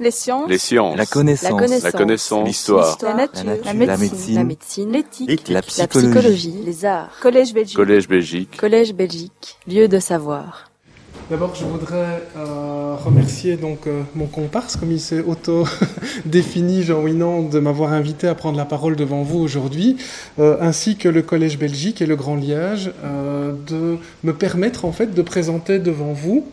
Les sciences. Les sciences. La connaissance. La connaissance. L'histoire. La nature. La La nature. médecine. La médecine. L'éthique. La La psychologie. Les arts. Collège Belgique. Collège Belgique. Collège Belgique. Lieu de savoir. D'abord, je voudrais euh, remercier donc euh, mon comparse, comme il s'est auto-défini, Jean Winan, de m'avoir invité à prendre la parole devant vous aujourd'hui, euh, ainsi que le Collège Belgique et le Grand Liège, euh, de me permettre en fait de présenter devant vous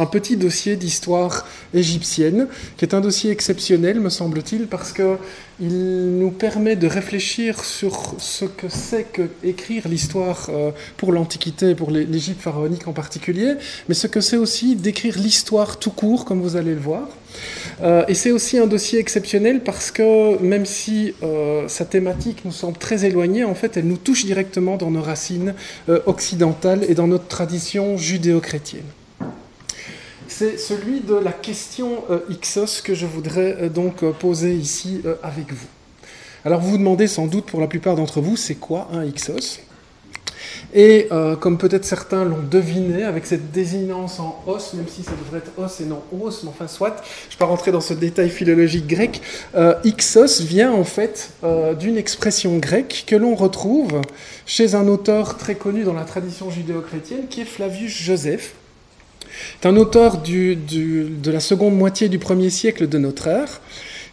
un petit dossier d'histoire égyptienne, qui est un dossier exceptionnel, me semble-t-il, parce que il nous permet de réfléchir sur ce que c'est que écrire l'histoire euh, pour l'Antiquité, pour l'É- l'Égypte pharaonique en particulier, mais ce que c'est aussi d'écrire l'histoire tout court, comme vous allez le voir. Euh, et c'est aussi un dossier exceptionnel parce que même si euh, sa thématique nous semble très éloignée, en fait, elle nous touche directement dans nos racines occidentales et dans notre tradition judéo-chrétienne. C'est celui de la question euh, Ixos que je voudrais euh, donc euh, poser ici avec vous. Alors vous vous demandez sans doute pour la plupart d'entre vous, c'est quoi un Ixos? Et comme peut-être certains l'ont deviné avec cette désignance en os, même si ça devrait être os et non os, mais enfin soit, je ne vais pas rentrer dans ce détail philologique grec, Ixos vient en fait d'une expression grecque que l'on retrouve chez un auteur très connu dans la tradition judéo-chrétienne qui est Flavius Joseph. C'est un auteur de la seconde moitié du premier siècle de notre ère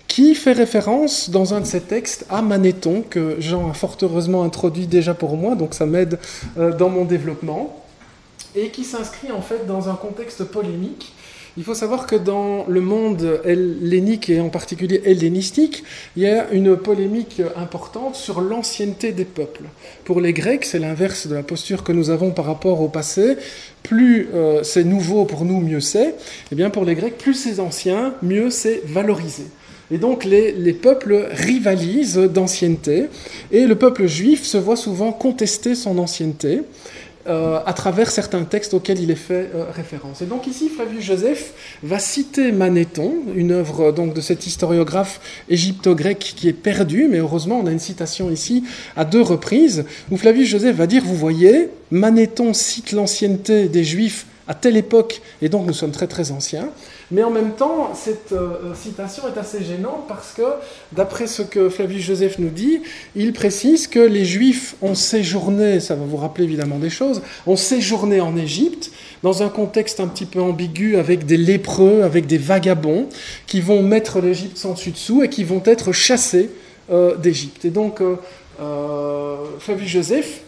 qui fait référence dans un de ses textes à Manéthon, que Jean a fort heureusement introduit déjà pour moi, donc ça m'aide euh, dans mon développement, et qui s'inscrit en fait dans un contexte polémique. Il faut savoir que dans le monde hellénique et en particulier hellénistique, il y a une polémique importante sur l'ancienneté des peuples. Pour les Grecs, c'est l'inverse de la posture que nous avons par rapport au passé. Plus euh, c'est nouveau pour nous, mieux c'est. Et bien pour les Grecs, plus c'est ancien, mieux c'est valorisé. Et donc les peuples rivalisent d'ancienneté, et le peuple juif se voit souvent contester son ancienneté euh, à travers certains textes auxquels il est fait euh, référence. Et donc ici, Flavius Joseph va citer Manéthon, une œuvre euh, donc de cet historiographe égypto-grec qui est perdu, mais heureusement on a une citation ici à deux reprises, où Flavius Joseph va dire, vous voyez, Manéthon cite l'ancienneté des Juifs à telle époque, et donc nous sommes très très anciens, mais en même temps, cette euh, citation est assez gênante parce que, d'après ce que Flavius Joseph nous dit, il précise que les Juifs ont séjourné, ça va vous rappeler évidemment des choses, ont séjourné en Égypte dans un contexte un petit peu ambigu avec des lépreux, avec des vagabonds qui vont mettre l'Égypte sans dessus dessous et qui vont être chassés euh, d'Égypte. Et donc, euh, euh, Flavius Joseph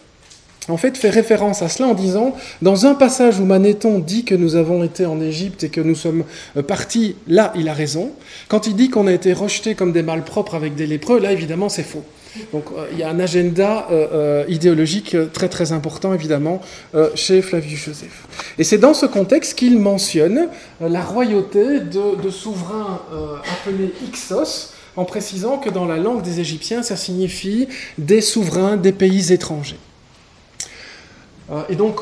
en fait, fait référence à cela en disant, dans un passage où Manéthon dit que nous avons été en Égypte et que nous sommes euh, partis, là, il a raison. Quand il dit qu'on a été rejetés comme des malpropres avec des lépreux, là, évidemment, c'est faux. Donc, euh, il y a un agenda euh, idéologique très très important, évidemment, chez Flavius Joseph. Et c'est dans ce contexte qu'il mentionne la royauté de, de souverains appelés Ixos, en précisant que dans la langue des Égyptiens, ça signifie des souverains des pays étrangers. Euh, et donc,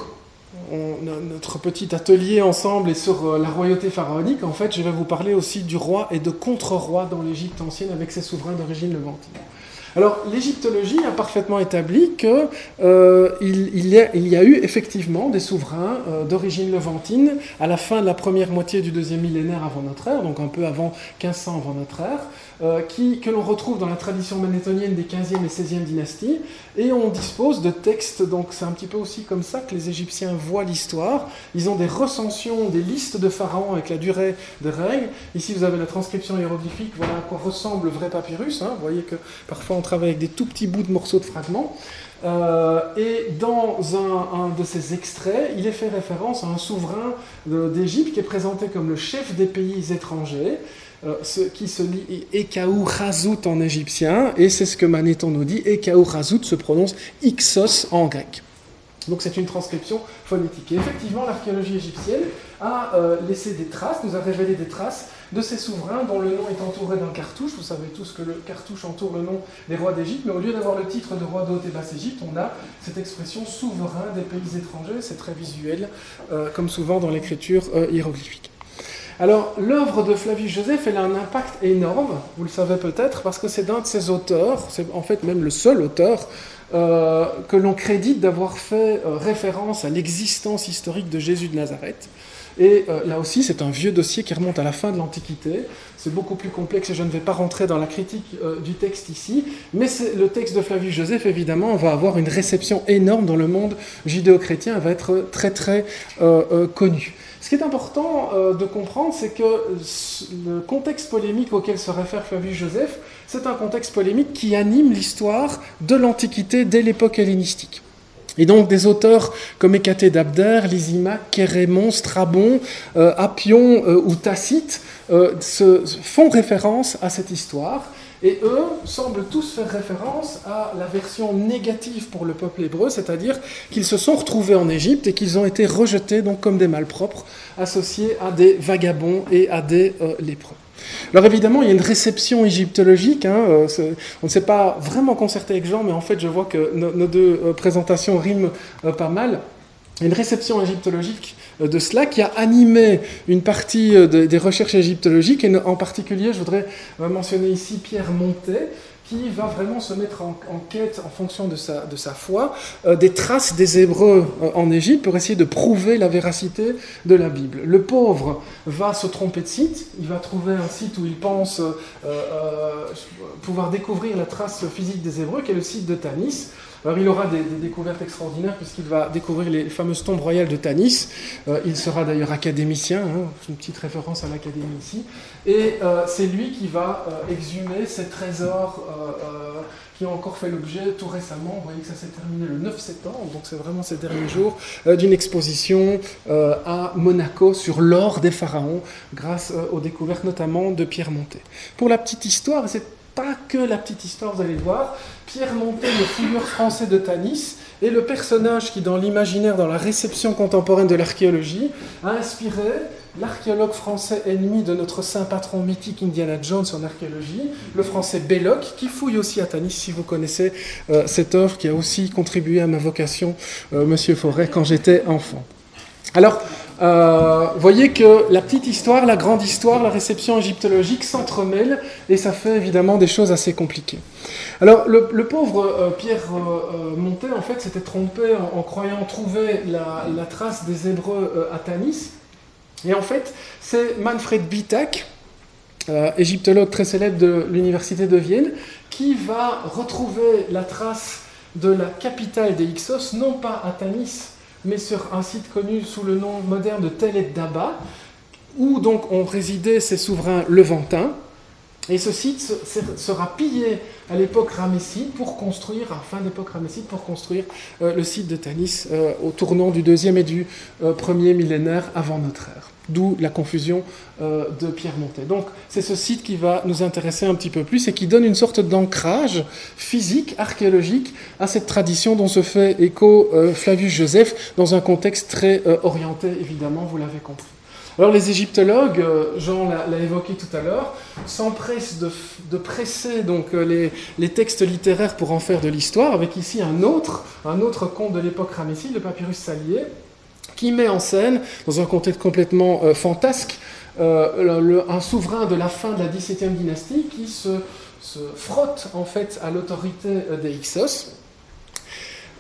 on- notre petit atelier ensemble est sur euh, la royauté pharaonique. En fait, je vais vous parler aussi du roi et de contre-roi dans l'Égypte ancienne avec ses souverains d'origine levantine. Alors, l'égyptologie a parfaitement établi qu'il il, il y a, eu effectivement des souverains euh, d'origine levantine à la fin de la première moitié du deuxième millénaire avant notre ère, donc un peu avant 1500 avant notre ère, euh, qui, que l'on retrouve dans la tradition manéthonienne des 15e et 16e dynasties, et on dispose de textes, donc c'est un petit peu aussi comme ça que les Égyptiens voient l'histoire. Ils ont des recensions, des listes de pharaons avec la durée de règne. Ici, vous avez la transcription hiéroglyphique, voilà à quoi ressemble le vrai papyrus. hein. Vous voyez que parfois on travaille avec des tout petits bouts de morceaux de fragments. Euh, et dans un, un de ces extraits, il est fait référence à un souverain de- d'Égypte qui est présenté comme le chef des pays étrangers, euh, ce qui se lit Ekaou Razout en égyptien, et c'est ce que Manéthon nous dit, Ekaou Razout se prononce Ixos en grec. Donc c'est une transcription phonétique. Et effectivement, l'archéologie égyptienne a euh, laissé des traces, nous a révélé des traces de ces souverains dont le nom est entouré d'un cartouche. Vous savez tous que le cartouche entoure le nom des rois d'Égypte, mais au lieu d'avoir le titre de roi d'Haute et Basse-Égypte, on a cette expression souverain des pays étrangers. C'est très visuel, euh, comme souvent dans l'écriture euh, hiéroglyphique. Alors, l'œuvre de Flavius Joseph, elle a un impact énorme, vous le savez peut-être, parce que c'est d'un de ses auteurs, c'est en fait même le seul auteur euh, que l'on crédite d'avoir fait euh, référence à l'existence historique de Jésus de Nazareth. Et là aussi, c'est un vieux dossier qui remonte à la fin de l'Antiquité. C'est beaucoup plus complexe et je ne vais pas rentrer dans la critique du texte ici. Mais le texte de Flavius Joseph, évidemment, va avoir une réception énorme dans le monde judéo-chrétien, va être très très connu. Ce qui est important euh, de comprendre, c'est que le contexte polémique auquel se réfère Flavius Joseph, c'est un contexte polémique qui anime l'histoire de l'Antiquité dès l'époque hellénistique. Et donc des auteurs comme Hécaté d'Abder, Lysimaque, Kérémon, Strabon, euh, Appion euh, ou Tacite se, font référence à cette histoire et eux semblent tous faire référence à la version négative pour le peuple hébreu, c'est-à-dire qu'ils se sont retrouvés en Égypte et qu'ils ont été rejetés donc comme des malpropres, associés à des vagabonds et à des euh, lépreux. Alors évidemment, il y a une réception égyptologique. Hein, euh, on ne s'est pas vraiment concerté avec Jean, mais en fait, je vois que nos deux euh, présentations riment pas mal une réception égyptologique euh, de cela qui a animé une partie euh, des recherches égyptologiques, et en particulier, je voudrais euh, mentionner ici Pierre Montet, qui va vraiment se mettre en, quête, en fonction de sa foi, des traces des Hébreux en Égypte pour essayer de prouver la véracité de la Bible. Le pauvre va se tromper de site, il va trouver un site où il pense pouvoir découvrir la trace physique des Hébreux, qui est le site de Tanis. Il aura des, découvertes extraordinaires puisqu'il va découvrir les fameuses tombes royales de Tanis. Euh, il sera d'ailleurs académicien, hein, une petite référence à l'académie ici. Et euh, c'est lui qui va euh, exhumer ces trésors qui ont encore fait l'objet tout récemment. Vous voyez que ça s'est terminé le 9 septembre, donc c'est vraiment ces derniers jours, d'une exposition à Monaco sur l'or des pharaons, grâce aux découvertes notamment de Pierre Montet. Pour la petite histoire, c'est pas que la petite histoire, vous allez le voir. Pierre Montet, le figure français de Tanis, est le personnage qui, dans l'imaginaire, dans la réception contemporaine de l'archéologie, a inspiré l'archéologue français ennemi de notre saint patron mythique Indiana Jones en archéologie, le français Belloc, qui fouille aussi à Tanis, si vous connaissez euh, cette œuvre qui a aussi contribué à ma vocation, euh, Monsieur Forêt, quand j'étais enfant. Alors, euh, voyez que la petite histoire, la grande histoire, la réception égyptologique s'entremêlent et ça fait évidemment des choses assez compliquées. Alors le, pauvre euh, Pierre euh, euh, Montet en fait s'était trompé en, croyant trouver la, trace des Hébreux à Tanis et en fait c'est Manfred Bitak, égyptologue très célèbre de l'université de Vienne, qui va retrouver la trace de la capitale des Hyksos non pas à Tanis mais sur un site connu sous le nom moderne de Tel et Daba, où donc ont résidé ces souverains levantins. Et ce site sera pillé à l'époque ramesside pour construire, à fin d'époque ramesside, pour construire euh, le site de Tanis euh, au tournant du deuxième et du euh, premier millénaire avant notre ère. D'où la confusion de Pierre Montet. Donc c'est ce site qui va nous intéresser un petit peu plus et qui donne une sorte d'ancrage physique, archéologique à cette tradition dont se fait écho Flavius Joseph dans un contexte très orienté, évidemment, vous l'avez compris. Alors les égyptologues, euh, Jean l'a évoqué tout à l'heure, s'empressent de, presser donc euh, les, textes littéraires pour en faire de l'histoire, avec ici un autre, un autre conte de l'époque ramesside, le papyrus salier, qui met en scène, dans un contexte complètement euh, fantasque, un souverain de la fin de la XVIIe dynastie qui se, frotte en fait à l'autorité des Hyksos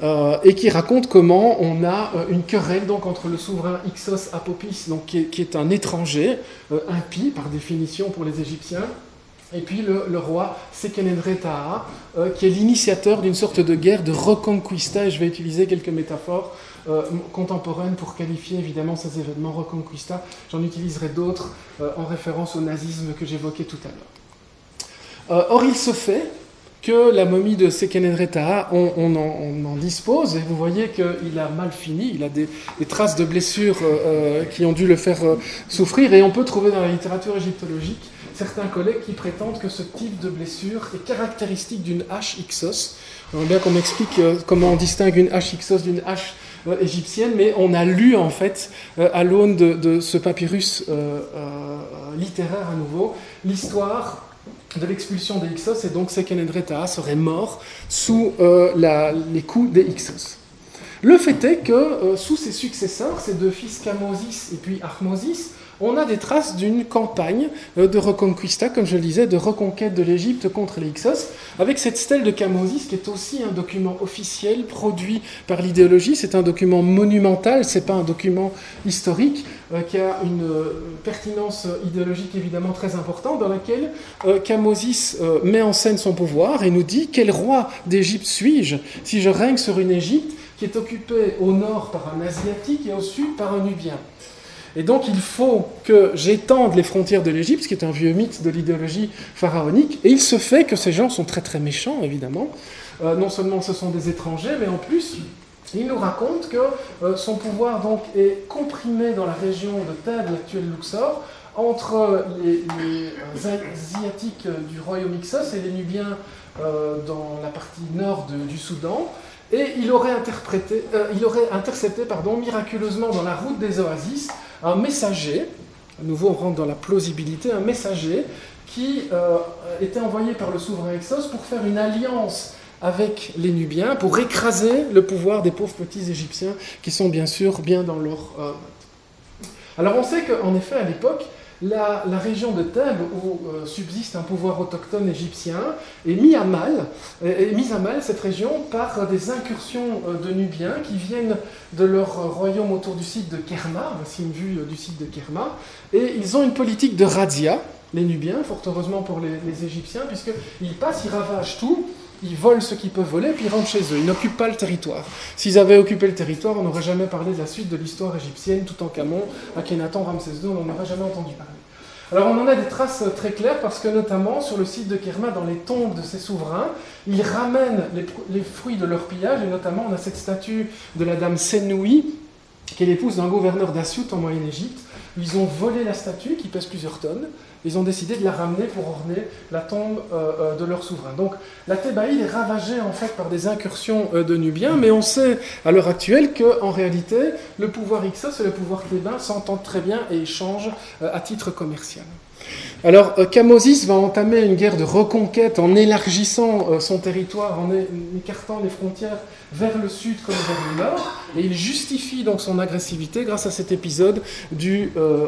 euh, et qui raconte comment on a euh, une querelle donc entre le souverain Ixos Apopis, qui, est, un étranger, euh, impie par définition pour les Égyptiens, et puis le, roi Sekenenretaha, qui est l'initiateur d'une sorte de guerre de reconquista, et je vais utiliser quelques métaphores contemporaines pour qualifier évidemment ces événements reconquista. J'en utiliserai d'autres en référence au nazisme que j'évoquais tout à l'heure. or, il se fait que la momie de Sekenenreta, on, on, en, dispose, et vous voyez qu'il a mal fini, il a des, traces de blessures euh, euh, qui ont dû le faire euh, souffrir, et on peut trouver dans la littérature égyptologique certains collègues qui prétendent que ce type de blessure est caractéristique d'une hache Ixos. J'aimerais bien qu'on m'explique comment on distingue une Ixos d'une hache égyptienne, mais on a lu en fait, à l'aune de, ce papyrus littéraire à nouveau, l'histoire de l'expulsion des Hyksos, et donc Sekenenreta serait mort sous euh, les coups des Hyksos. Le fait est que euh, sous ses successeurs, ses deux fils Camosis et puis Armosis, on a des traces d'une campagne euh, de reconquista, comme je le disais, de reconquête de l'Égypte contre les Hyksos, avec cette stèle de Camosis qui est aussi un document officiel produit par l'idéologie. C'est un document monumental, c'est pas un document historique euh, qui a une euh, pertinence idéologique évidemment très importante, dans laquelle Camosis met en scène son pouvoir et nous dit quel roi d'Égypte suis-je si je règne sur une Égypte qui est occupée au nord par un asiatique et au sud par un nubien? Et donc il faut que j'étende les frontières de l'Égypte, ce qui est un vieux mythe de l'idéologie pharaonique. Et il se fait que ces gens sont très très méchants, évidemment. Euh, non seulement ce sont des étrangers, mais en plus, il nous raconte que euh, son pouvoir donc est comprimé dans la région de Thèbes, l'actuel Luxor, entre les, Asiatiques du royaume Ixos et les Nubiens euh, dans la partie nord du Soudan. Et il aurait, interprété, il aurait intercepté pardon, miraculeusement dans la route des oasis un messager, à nouveau on rentre dans la plausibilité, un messager qui euh, était envoyé par le souverain Exos pour faire une alliance avec les Nubiens, pour écraser le pouvoir des pauvres petits Égyptiens qui sont bien sûr bien dans leur... Euh, Alors on sait qu'en effet à l'époque, la, région de Thèbes, où euh, subsiste un pouvoir autochtone égyptien, est mise à mal, est mise à mal cette région par des incursions euh, de Nubiens qui viennent de leur royaume autour du site de Kerma, voici une vue euh, du site de Kerma, et ils ont une politique de razzia, les Nubiens, fort heureusement pour les, les Égyptiens, puisqu'ils passent, ils ravagent tout, ils volent ce qu'ils peuvent voler, puis ils rentrent chez eux. Ils n'occupent pas le territoire. S'ils avaient occupé le territoire, on n'aurait jamais parlé de la suite de l'histoire égyptienne, tout en Camon, Akhenaton, Ramsès II, on n'en aurait jamais entendu parler. Alors on en a des traces très claires parce que notamment sur le site de Kerma, dans les tombes de ces souverains, ils ramènent les, fruits de leur pillage, et notamment on a cette statue de la dame Senoui, qui est l'épouse d'un gouverneur d'Assiout en Moyenne-Égypte. Ils ont volé la statue qui pèse plusieurs tonnes, ils ont décidé de la ramener pour orner la tombe euh, euh, de leur souverain. Donc la Thébaïde est ravagée en fait par des incursions euh, de Nubiens, mais on sait à l'heure actuelle qu'en réalité, le pouvoir Ixos et le pouvoir thébain s'entendent très bien et échangent à titre commercial. Alors, Camosis euh, va entamer une guerre de reconquête en élargissant euh, son territoire, en écartant les frontières vers le sud comme vers le nord, et il justifie donc son agressivité grâce à cet épisode euh,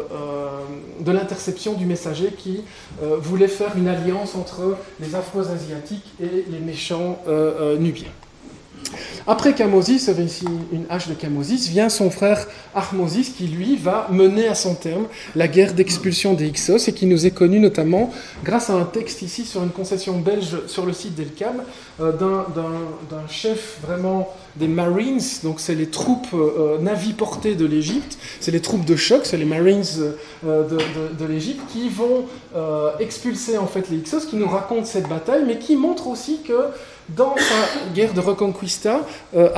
de l'interception du messager qui voulait faire une alliance entre les Afro-Asiatiques et les méchants nubiens. Après Camosis, avait ici une hache de Camosis, vient son frère Armosis qui lui va mener à son terme la guerre d'expulsion des Hyksos et qui nous est connu notamment grâce à un texte ici sur une concession belge sur le site d'Elkam euh, d'un chef vraiment des Marines, donc c'est les troupes euh, naviportées de l'Égypte, c'est les troupes de choc, c'est les Marines euh, de, de, de l'Égypte qui vont expulser en fait les Hyksos, qui nous racontent cette bataille, mais qui montrent aussi que dans sa guerre de Reconquista, euh,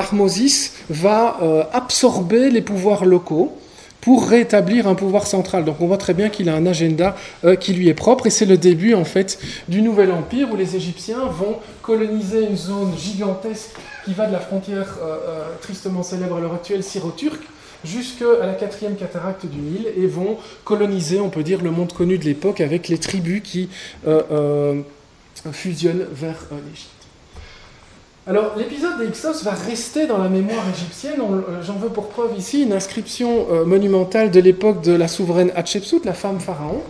va euh, absorber les pouvoirs locaux pour rétablir un pouvoir central. Donc on voit très bien qu'il a un agenda euh, qui lui est propre et c'est le début en fait du nouvel empire où les Égyptiens vont coloniser une zone gigantesque qui va de la frontière tristement célèbre à l'heure actuelle syro-turque jusqu'à la quatrième cataracte du Nil et vont coloniser, on peut dire, le monde connu de l'époque avec les tribus qui fusionnent vers l'Égypte. Alors, l'épisode des Hyksos va rester dans la mémoire égyptienne. Euh, j'en veux pour preuve ici une inscription euh, monumentale de l'époque de la souveraine Hatshepsut, la femme pharaon,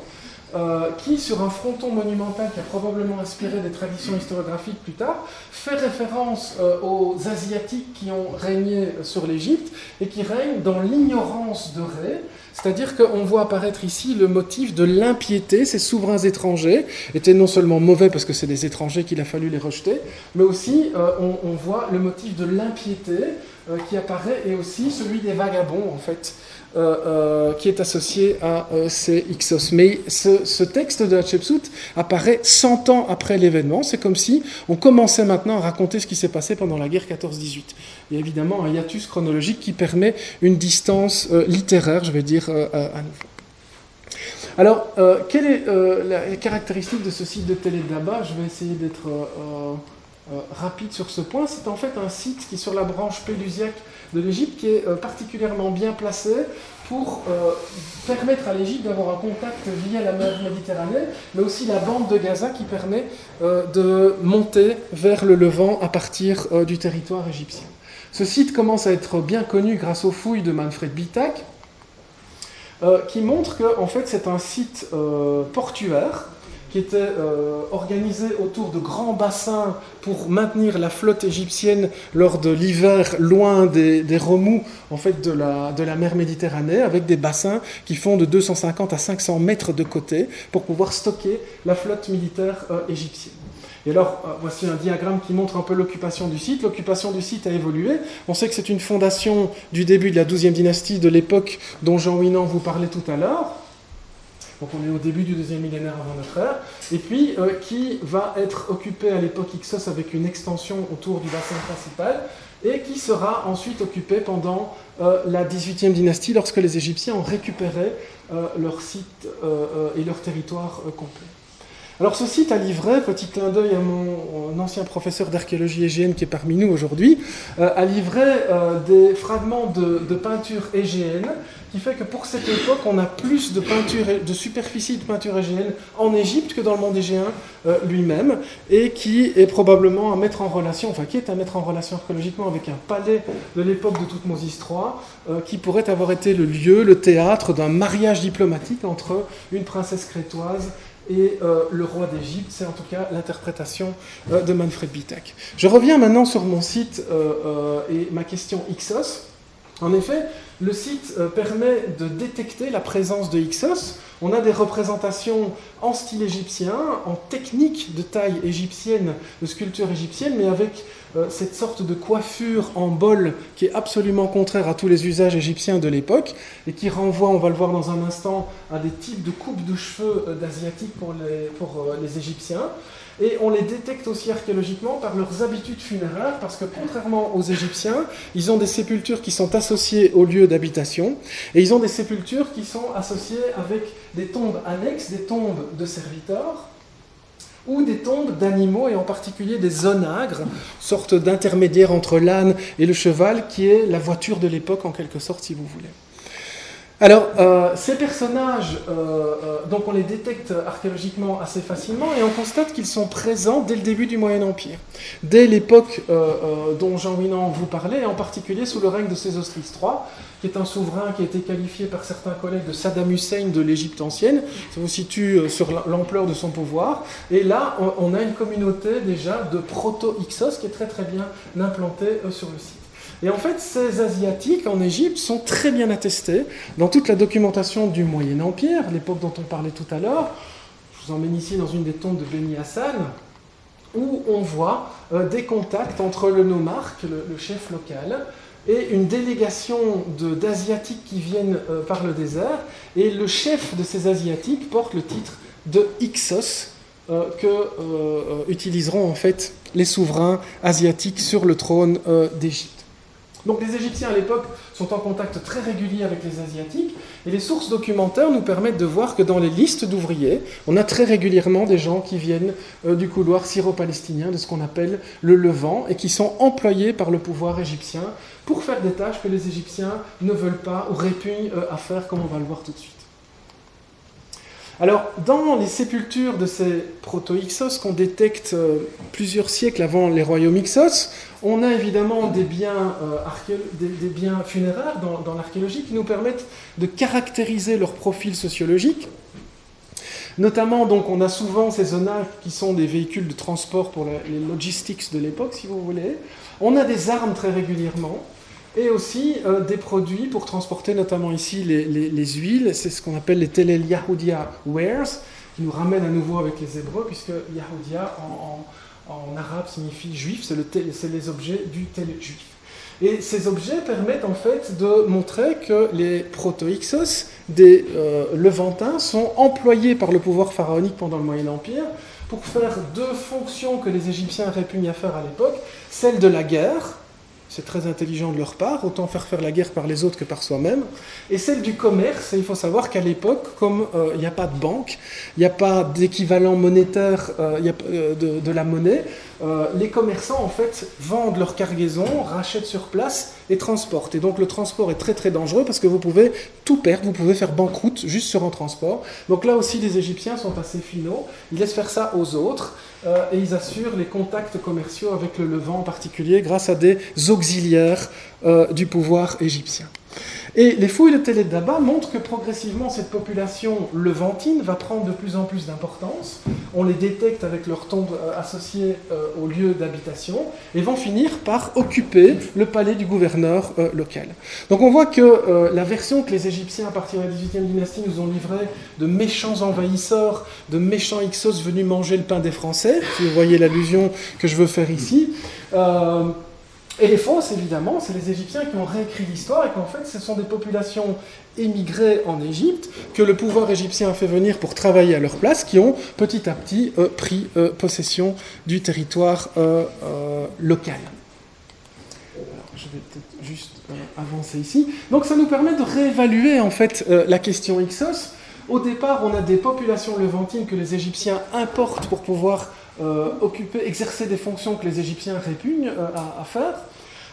euh, qui, sur un fronton monumental qui a probablement inspiré des traditions historiographiques plus tard, fait référence aux Asiatiques qui ont régné sur l'Égypte et qui règnent dans l'ignorance de Ré, c'est-à-dire qu'on voit apparaître ici le motif de l'impiété. Ces souverains étrangers étaient non seulement mauvais parce que c'est des étrangers qu'il a fallu les rejeter, mais aussi euh, on, voit le motif de l'impiété euh, qui apparaît et aussi celui des vagabonds en fait. Euh, euh, qui est associé à ces Ixos. Mais ce, texte de Hatshepsut apparaît 100 ans après l'événement. C'est comme si on commençait maintenant à raconter ce qui s'est passé pendant la guerre 14-18. Il y a évidemment un hiatus chronologique qui permet une distance littéraire, je vais dire, à nouveau. Alors, quelle est la caractéristique de ce site de télé là-bas Je vais essayer d'être rapide sur ce point. C'est en fait un site qui est sur la branche pélusiaque de l'Égypte qui est euh, particulièrement bien placé pour euh, permettre à l'Égypte d'avoir un contact via la mer Méditerranée, mais aussi la bande de Gaza qui permet euh, de monter vers le Levant à partir du territoire égyptien. Ce site commence à être bien connu grâce aux fouilles de Manfred Bitak. qui montre que en fait, c'est un site portuaire qui était euh, organisé autour de grands bassins pour maintenir la flotte égyptienne lors de l'hiver loin des, remous en fait, de, la, de la mer Méditerranée, avec des bassins qui font de 250 à 500 mètres de côté pour pouvoir stocker la flotte militaire euh, égyptienne. Et alors, euh, voici un diagramme qui montre un peu l'occupation du site. L'occupation du site a évolué. On sait que c'est une fondation du début de la 12e dynastie, de l'époque dont Jean Winan vous parlait tout à l'heure. Donc on est au début du deuxième millénaire avant notre ère, et puis euh, qui va être occupé à l'époque Ixos avec une extension autour du bassin principal, et qui sera ensuite occupé pendant euh, la 18e dynastie lorsque les Égyptiens ont récupéré euh, leur site et leur territoire complet. Alors ce site a livré, petit clin d'œil à mon ancien professeur d'archéologie égéenne qui est parmi nous aujourd'hui, a livré des fragments de, peinture égéenne qui fait que pour cette époque, on a plus de, peinture, de superficie de peinture égéenne en Égypte que dans le monde égéen euh, lui-même, et qui est probablement à mettre en relation, enfin qui est à mettre en relation archéologiquement avec un palais de l'époque de Toutmosis III, euh, qui pourrait avoir été le lieu, le théâtre d'un mariage diplomatique entre une princesse crétoise et euh, le roi d'Égypte. C'est en tout cas l'interprétation de Manfred Bitak. Je reviens maintenant sur mon site et ma question Ixos. En effet, le site euh, permet de détecter la présence de Ixos. On a des représentations en style égyptien, en technique de taille égyptienne, de sculpture égyptienne, mais avec euh, cette sorte de coiffure en bol qui est absolument contraire à tous les usages égyptiens de l'époque et qui renvoie, on va le voir dans un instant, à des types de coupes de cheveux euh, d'asiatiques pour les Égyptiens. Et on les détecte aussi archéologiquement par leurs habitudes funéraires, parce que contrairement aux Égyptiens, ils ont des sépultures qui sont associées au lieu d'habitation, et ils ont des sépultures qui sont associées avec des tombes annexes, des tombes de serviteurs, ou des tombes d'animaux, et en particulier des onagres, sorte d'intermédiaire entre l'âne et le cheval, qui est la voiture de l'époque en quelque sorte, si vous voulez. Alors, euh, ces personnages, euh, euh, donc on les détecte archéologiquement assez facilement et on constate qu'ils sont présents dès le début du Moyen Empire, dès l'époque dont Jean Winan vous parlait, et en particulier sous le règne de Sésostris III, qui est un souverain qui a été qualifié par certains collègues de Saddam Hussein de l'Égypte ancienne. Ça vous situe sur l'ampleur de son pouvoir. Et là, on a une communauté déjà de proto-Ixos qui est très très bien implantée sur le site. Et en fait, ces Asiatiques en Égypte sont très bien attestés dans toute la documentation du Moyen Empire, l'époque dont on parlait tout à l'heure. Je vous emmène ici dans une des tombes de Beni Hassan, où on voit euh, des contacts entre le nomarque, le, chef local, et une délégation d'Asiatiques qui viennent euh, par le désert. Et le chef de ces Asiatiques porte le titre de Ixos, euh, que utiliseront en fait les souverains asiatiques sur le trône d'Égypte. Donc les Égyptiens à l'époque sont en contact très régulier avec les Asiatiques, et les sources documentaires nous permettent de voir que dans les listes d'ouvriers, on a très régulièrement des gens qui viennent euh, du couloir syro-palestinien, de ce qu'on appelle le Levant, et qui sont employés par le pouvoir égyptien pour faire des tâches que les Égyptiens ne veulent pas ou répugnent euh, à faire, comme on va le voir tout de suite. Alors, dans les sépultures de ces proto-Ixos qu'on détecte euh, plusieurs siècles avant les royaumes Ixos, on a évidemment des biens, euh, funéraires dans, l'archéologie qui nous permettent de caractériser leur profil sociologique. Notamment, donc, on a souvent ces zonages qui sont des véhicules de transport pour les logistics de l'époque, si vous voulez. On a des armes très régulièrement et aussi euh, des produits pour transporter notamment ici les, huiles. C'est ce qu'on appelle les Telel Yahudia Wares, qui nous ramène à nouveau avec les Hébreux, puisque Yahudia en, arabe signifie juif, c'est les objets du tel juif. Et ces objets permettent en fait de montrer que les proto-Ixos des euh, Levantins sont employés par le pouvoir pharaonique pendant le Moyen Empire pour faire deux fonctions que les Égyptiens répugnent à faire à l'époque, celle de la guerre, c'est très intelligent de leur part, autant faire faire la guerre par les autres que par soi-même. Et celle du commerce, il faut savoir qu'à l'époque, comme euh, il n'y a pas de banque, il n'y a pas d'équivalent monétaire euh, euh, de, la monnaie, les commerçants en fait vendent leur cargaison, rachètent sur place et transportent. Et donc le transport est très très dangereux parce que vous pouvez tout perdre, vous pouvez faire banqueroute juste sur un transport. Donc là aussi les Égyptiens sont assez finaux, ils laissent faire ça aux autres. Euh, et ils assurent les contacts commerciaux avec le Levant en particulier grâce à des auxiliaires euh, du pouvoir égyptien. Et les fouilles de Télé Daba montrent que progressivement cette population levantine va prendre de plus en plus d'importance. On les détecte avec leurs tombes euh, associées euh, au lieu d'habitation et vont finir par occuper le palais du gouverneur euh, local. Donc on voit que la version que les Égyptiens à partir de la 18e dynastie nous ont livrée de méchants envahisseurs, de méchants Ixos venus manger le pain des Français, si vous voyez l'allusion que je veux faire ici, et les fausses, évidemment, c'est les Égyptiens qui ont réécrit l'histoire et qu'en fait, ce sont des populations émigrées en Égypte que le pouvoir égyptien a fait venir pour travailler à leur place, qui ont petit à petit euh, pris euh, possession du territoire euh, local. je vais peut-être juste avancer ici. Donc ça nous permet de réévaluer en fait la question Ixos. Au départ, on a des populations levantines que les Égyptiens importent pour pouvoir occuper, exercer des fonctions que les Égyptiens répugnent à, faire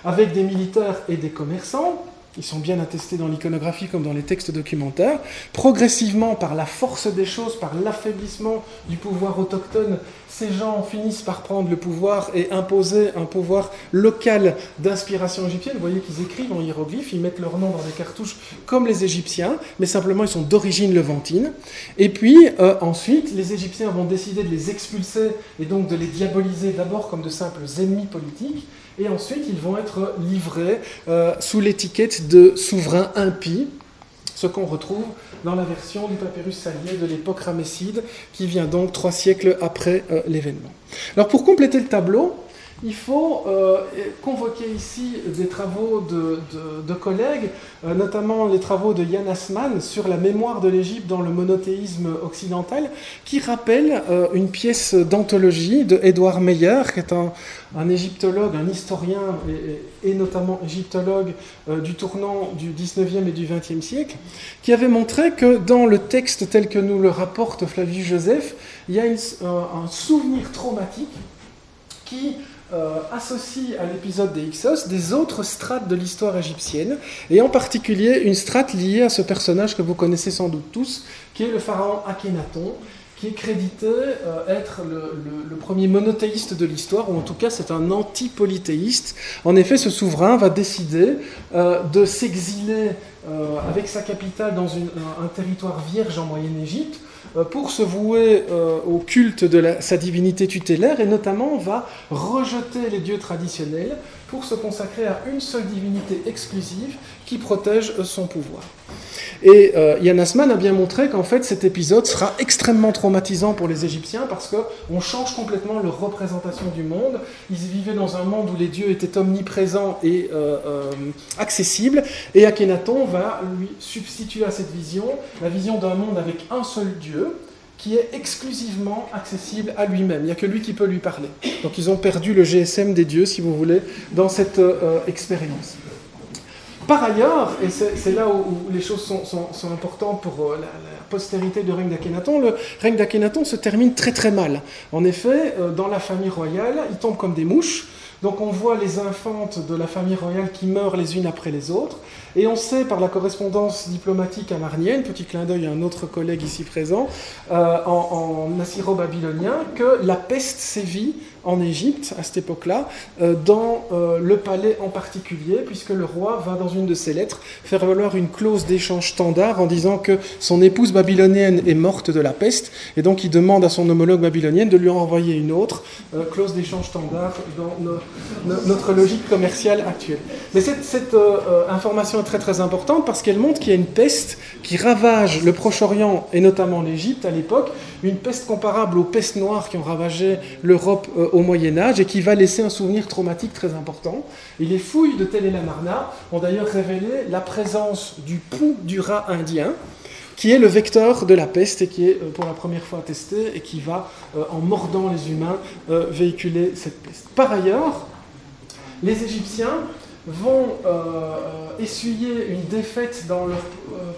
avec des militaires et des commerçants, ils sont bien attestés dans l'iconographie comme dans les textes documentaires, progressivement par la force des choses, par l'affaiblissement du pouvoir autochtone, ces gens finissent par prendre le pouvoir et imposer un pouvoir local d'inspiration égyptienne. Vous voyez qu'ils écrivent en hiéroglyphes, ils mettent leur nom dans des cartouches comme les Égyptiens, mais simplement ils sont d'origine levantine. Et puis euh, ensuite, les Égyptiens vont décider de les expulser et donc de les diaboliser d'abord comme de simples ennemis politiques et ensuite ils vont être livrés euh, sous l'étiquette de souverains impies, ce qu'on retrouve dans la version du papyrus salier de l'époque ramesside, qui vient donc trois siècles après euh, l'événement. Alors pour compléter le tableau, il faut euh, convoquer ici des travaux de, collègues, euh, notamment les travaux de Yann Asman sur la mémoire de l'Égypte dans le monothéisme occidental, qui rappellent euh, une pièce d'anthologie de Edouard Meyer, qui est un, égyptologue, un historien et, et notamment égyptologue du tournant du 19e et du 20e siècle, qui avait montré que dans le texte tel que nous le rapporte Flavius Joseph, il y a un souvenir traumatique qui euh, associe à l'épisode des Hyksos des autres strates de l'histoire égyptienne, et en particulier une strate liée à ce personnage que vous connaissez sans doute tous, qui est le pharaon Akhenaton, qui est crédité euh, être le, premier monothéiste de l'histoire, ou en tout cas c'est un anti-polythéiste. En effet, ce souverain va décider euh, de s'exiler avec sa capitale dans un territoire vierge en Moyenne-Égypte, euh, pour se vouer euh, au culte de sa divinité tutélaire et notamment va rejeter les dieux traditionnels pour se consacrer à une seule divinité exclusive qui protège son pouvoir. Et euh, Yann Asman a bien montré qu'en fait cet épisode sera extrêmement traumatisant pour les Égyptiens parce qu'on change complètement leur représentation du monde. Ils vivaient dans un monde où les dieux étaient omniprésents et euh, euh, accessibles, et Akhenaton va lui substituer à cette vision la vision d'un monde avec un seul dieu qui est exclusivement accessible à lui-même. Il n'y a que lui qui peut lui parler. Donc ils ont perdu le GSM des dieux, si vous voulez, dans cette expérience. Par ailleurs, et c'est là où, les choses sont, importantes pour euh, la, postérité du règne d'Akhenaton, le règne d'Akhenaton se termine très très mal. En effet, euh, dans la famille royale, il tombe comme des mouches. Donc on voit les infantes de la famille royale qui meurent les unes après les autres, et on sait par la correspondance diplomatique amarnienne, petit clin d'œil à un autre collègue ici présent, euh, en, en assyro-babylonien, que la peste sévit en Égypte à cette époque-là, euh, dans euh, le palais en particulier, puisque le roi va dans une de ses lettres faire valoir une clause d'échange standard en disant que son épouse babylonienne est morte de la peste, et donc il demande à son homologue babylonienne de lui en envoyer une autre, euh, clause d'échange standard dans notre logique commerciale actuelle. Mais cette, information est très très importante parce qu'elle montre qu'il y a une peste qui ravage le Proche-Orient et notamment l'Égypte à l'époque, une peste comparable aux pestes noires qui ont ravagé l'Europe euh, au Moyen Âge et qui va laisser un souvenir traumatique très important. Et les fouilles de Tel Amarna ont d'ailleurs révélé la présence du pouls du rat indien, qui est le vecteur de la peste et qui est euh, pour la première fois attesté et qui va, euh, en mordant les humains, véhiculer cette peste. Par ailleurs, les Égyptiens vont essuyer une défaite dans leur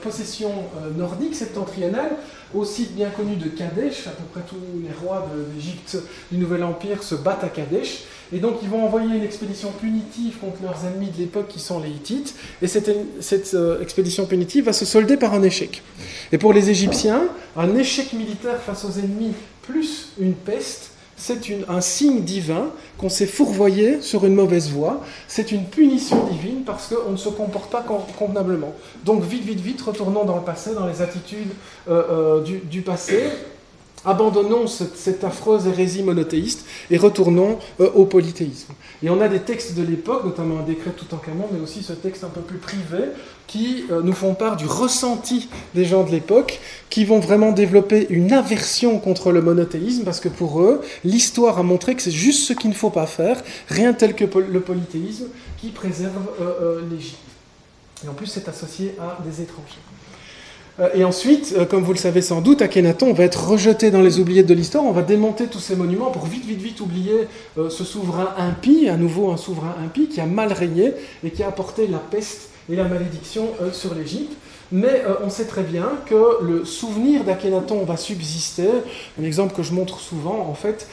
possession nordique septentrionale au site bien connu de Kadesh, à peu près tous les rois d'Égypte du Nouvel Empire se battent à Kadesh, et donc ils vont envoyer une expédition punitive contre leurs ennemis de l'époque qui sont les Hittites, et cette, cette euh, expédition punitive va se solder par un échec. Et pour les Égyptiens, un échec militaire face aux ennemis plus une peste c'est un signe divin qu'on s'est fourvoyé sur une mauvaise voie. C'est une punition divine parce qu'on ne se comporte pas convenablement. Donc vite, vite, vite, retournons dans le passé, dans les attitudes euh, euh, du, passé. Abandonnons cette, affreuse hérésie monothéiste et retournons euh, au polythéisme. Et on a des textes de l'époque, notamment un décret tout en canon, mais aussi ce texte un peu plus privé, qui euh, nous font part du ressenti des gens de l'époque, qui vont vraiment développer une aversion contre le monothéisme, parce que pour eux, l'histoire a montré que c'est juste ce qu'il ne faut pas faire, rien tel que le polythéisme, qui préserve euh, l'Égypte. Et en plus, c'est associé à des étrangers. Euh, et ensuite, euh, comme vous le savez sans doute, Akhenaton va être rejeté dans les oubliettes de l'histoire. On va démonter tous ces monuments pour vite, vite, vite oublier euh, ce souverain impie, à nouveau un souverain impie qui a mal régné et qui a apporté la peste et la malédiction sur l'Égypte. Mais on sait très bien que le souvenir d'Akhenaton va subsister. Un exemple que je montre souvent, en fait,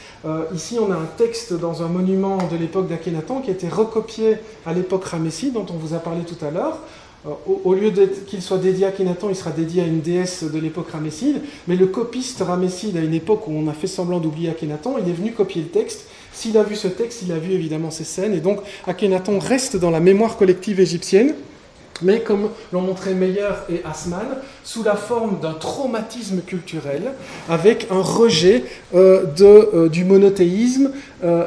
ici on a un texte dans un monument de l'époque d'Akhenaton qui a été recopié à l'époque Ramessie, dont on vous a parlé tout à l'heure. Euh, au, lieu qu'il soit dédié à Akhenaton, il sera dédié à une déesse de l'époque ramesside. Mais le copiste ramesside, à une époque où on a fait semblant d'oublier Akhenaton, il est venu copier le texte. S'il a vu ce texte, il a vu évidemment ces scènes. Et donc Akhenaton reste dans la mémoire collective égyptienne. Mais comme l'ont montré Meyer et Asman, sous la forme d'un traumatisme culturel, avec un rejet euh, euh, du monothéisme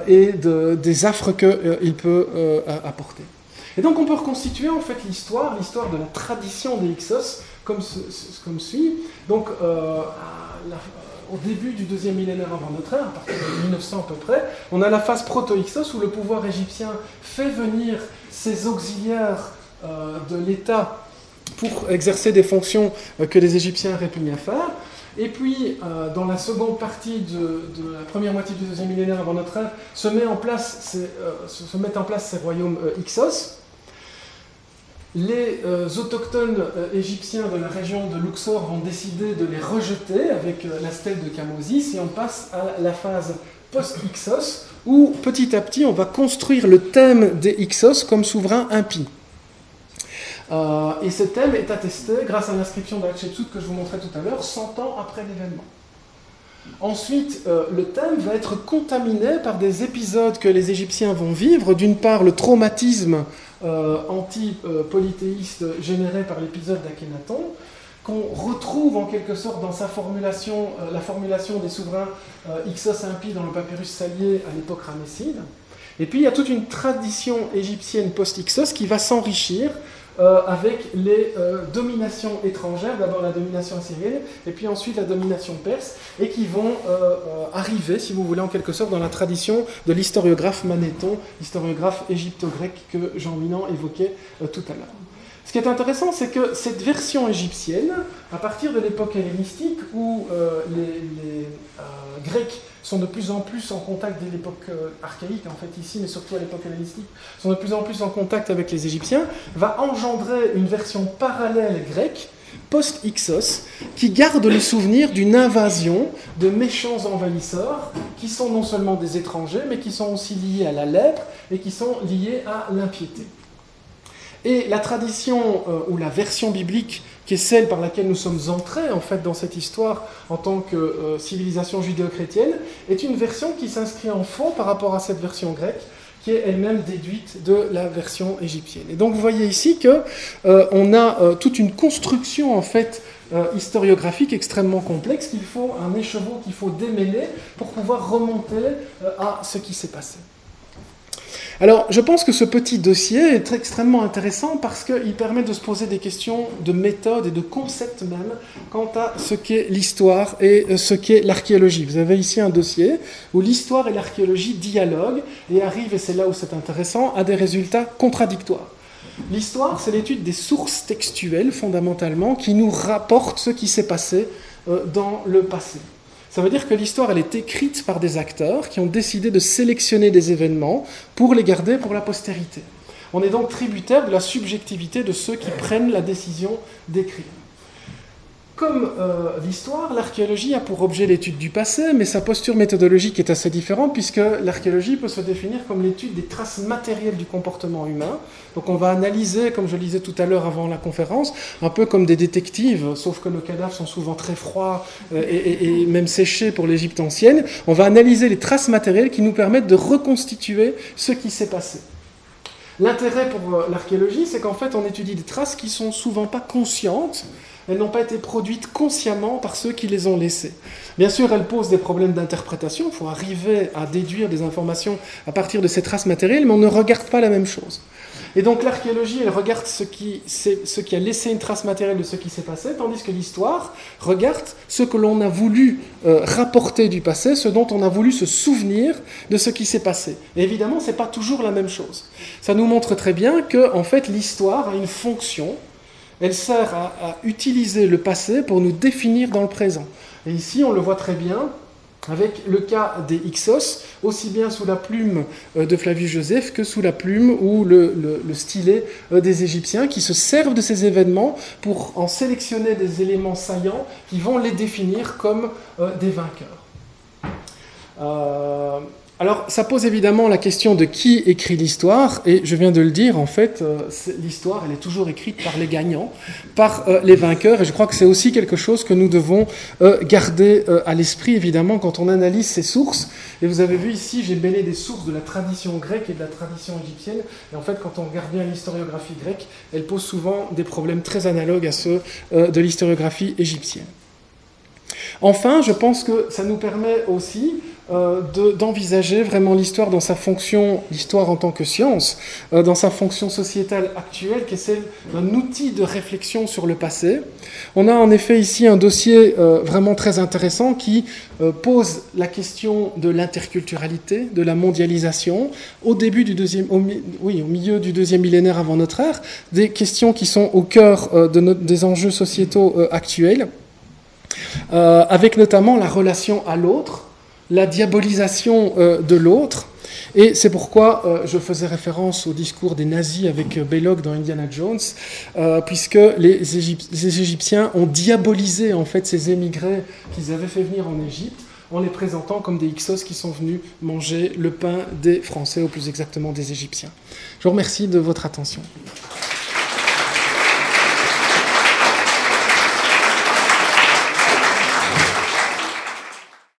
et des affres qu'il peut apporter. Et donc on peut reconstituer en fait l'histoire, l'histoire de la tradition des Hyksos comme, suit. Donc euh, au début du deuxième millénaire avant notre ère, à partir de 1900 à peu près, on a la phase proto-Hyksos où le pouvoir égyptien fait venir ses auxiliaires euh, de l'État pour exercer des fonctions euh, que les Égyptiens répugnent à faire. Et puis, dans la seconde partie de, la première moitié du deuxième millénaire avant notre ère, se, met en place se mettent en place ces royaumes Hyksos, les euh, autochtones euh, égyptiens de la région de Luxor vont décider de les rejeter avec euh, la stèle de Kamosis et on passe à la phase post-Ixos où petit à petit on va construire le thème des Ixos comme souverain impie. Et ce thème est attesté grâce à l'inscription de Hatshepsut que je vous montrais tout à l'heure, 100 ans après l'événement. Ensuite, le thème va être contaminé par des épisodes que les Égyptiens vont vivre. D'une part, le traumatisme euh, anti-polythéiste généré par l'épisode d'Akhenaton, qu'on retrouve en quelque sorte dans sa formulation, euh, la formulation des souverains euh, Ixos impies dans le papyrus salier à l'époque ramesside. Et puis il y a toute une tradition égyptienne post-Ixos qui va s'enrichir euh, avec les euh, dominations étrangères, d'abord la domination assyrienne, et puis ensuite la domination perse, et qui vont euh, arriver, si vous voulez, en quelque sorte, dans la tradition de l'historiographe Manéthon, historiographe égypto-grec que Jean Minan évoquait tout à l'heure. Ce qui est intéressant, c'est que cette version égyptienne, à partir de l'époque hellénistique, où les, Grecs sont de plus en plus en contact dès l'époque euh, archaïque, en fait ici, mais surtout à l'époque hellénistique, sont de plus en plus en contact avec les Égyptiens, va engendrer une version parallèle grecque, post-Ixos, qui garde le souvenir d'une invasion de méchants envahisseurs, qui sont non seulement des étrangers, mais qui sont aussi liés à la lèpre et qui sont liés à l'impiété. Et la tradition euh, ou la version biblique qui est celle par laquelle nous sommes entrés en fait dans cette histoire en tant que euh, civilisation judéo-chrétienne, est une version qui s'inscrit en fond par rapport à cette version grecque qui est elle-même déduite de la version égyptienne. Et donc vous voyez ici que euh, on a toute une construction en fait historiographique extrêmement complexe qu'il faut un écheveau qu'il faut démêler pour pouvoir remonter à ce qui s'est passé. Alors, je pense que ce petit dossier est extrêmement intéressant parce qu'il permet de se poser des questions de méthode et de concept même quant à ce qu'est l'histoire et euh, ce qu'est l'archéologie. Vous avez ici un dossier où l'histoire et l'archéologie dialoguent et arrivent, et c'est là où c'est intéressant, à des résultats contradictoires. L'histoire, c'est l'étude des sources textuelles, fondamentalement, qui nous rapportent ce qui s'est passé euh, dans le passé. Ça veut dire que l'histoire, elle est écrite par des acteurs qui ont décidé de sélectionner des événements pour les garder pour la postérité. On est donc tributaire de la subjectivité de ceux qui prennent la décision d'écrire. Comme euh, l'histoire, l'archéologie a pour objet l'étude du passé, mais sa posture méthodologique est assez différente puisque l'archéologie peut se définir comme l'étude des traces matérielles du comportement humain. Donc on va analyser, comme je le disais tout à l'heure avant la conférence, un peu comme des détectives, sauf que nos cadavres sont souvent très froids euh, et, et, même séchés pour l'Égypte ancienne. On va analyser les traces matérielles qui nous permettent de reconstituer ce qui s'est passé. L'intérêt pour euh, l'archéologie, c'est qu'en fait on étudie des traces qui sont souvent pas conscientes, elles n'ont pas été produites consciemment par ceux qui les ont laissées. Bien sûr, elles posent des problèmes d'interprétation, il faut arriver à déduire des informations à partir de ces traces matérielles, mais on ne regarde pas la même chose. Et donc l'archéologie, elle regarde ce qui, a laissé une trace matérielle de ce qui s'est passé, tandis que l'histoire regarde ce que l'on a voulu euh, rapporter du passé, ce dont on a voulu se souvenir de ce qui s'est passé. Et évidemment, ce n'est pas toujours la même chose. Ça nous montre très bien que, en fait, l'histoire a une fonction, elle sert à, utiliser le passé pour nous définir dans le présent. Et ici, on le voit très bien avec le cas des Ixos, aussi bien sous la plume euh, de Flavius Joseph que sous la plume ou le, stylet euh, des Égyptiens, qui se servent de ces événements pour en sélectionner des éléments saillants qui vont les définir comme euh, des vainqueurs. Alors, ça pose évidemment la question de qui écrit l'histoire, et je viens de le dire, en fait, euh, l'histoire, elle est toujours écrite par les gagnants, par euh, les vainqueurs, et je crois que c'est aussi quelque chose que nous devons euh, garder à l'esprit, évidemment, quand on analyse ces sources. Et vous avez vu ici, j'ai mêlé des sources de la tradition grecque et de la tradition égyptienne, et en fait, quand on regarde bien l'historiographie grecque, elle pose souvent des problèmes très analogues à ceux de l'historiographie égyptienne. Enfin, je pense que ça nous permet aussi euh, d'envisager vraiment l'histoire dans sa fonction, l'histoire en tant que science, euh, dans sa fonction sociétale actuelle, qui est celle d'un outil de réflexion sur le passé. On a en effet ici un dossier euh, vraiment très intéressant qui pose la question de l'interculturalité, de la mondialisation, au début du deuxième, oui, au milieu du deuxième millénaire avant notre ère, des questions qui sont au cœur de des enjeux sociétaux actuels, avec notamment la relation à l'autre, la diabolisation euh, de l'autre. Et c'est pourquoi euh, je faisais référence au discours des nazis avec euh, Belloc dans Indiana Jones, puisque les, Égyptiens ont diabolisé en fait ces émigrés qu'ils avaient fait venir en Égypte en les présentant comme des Hyksos qui sont venus manger le pain des Français, ou plus exactement des Égyptiens. Je vous remercie de votre attention.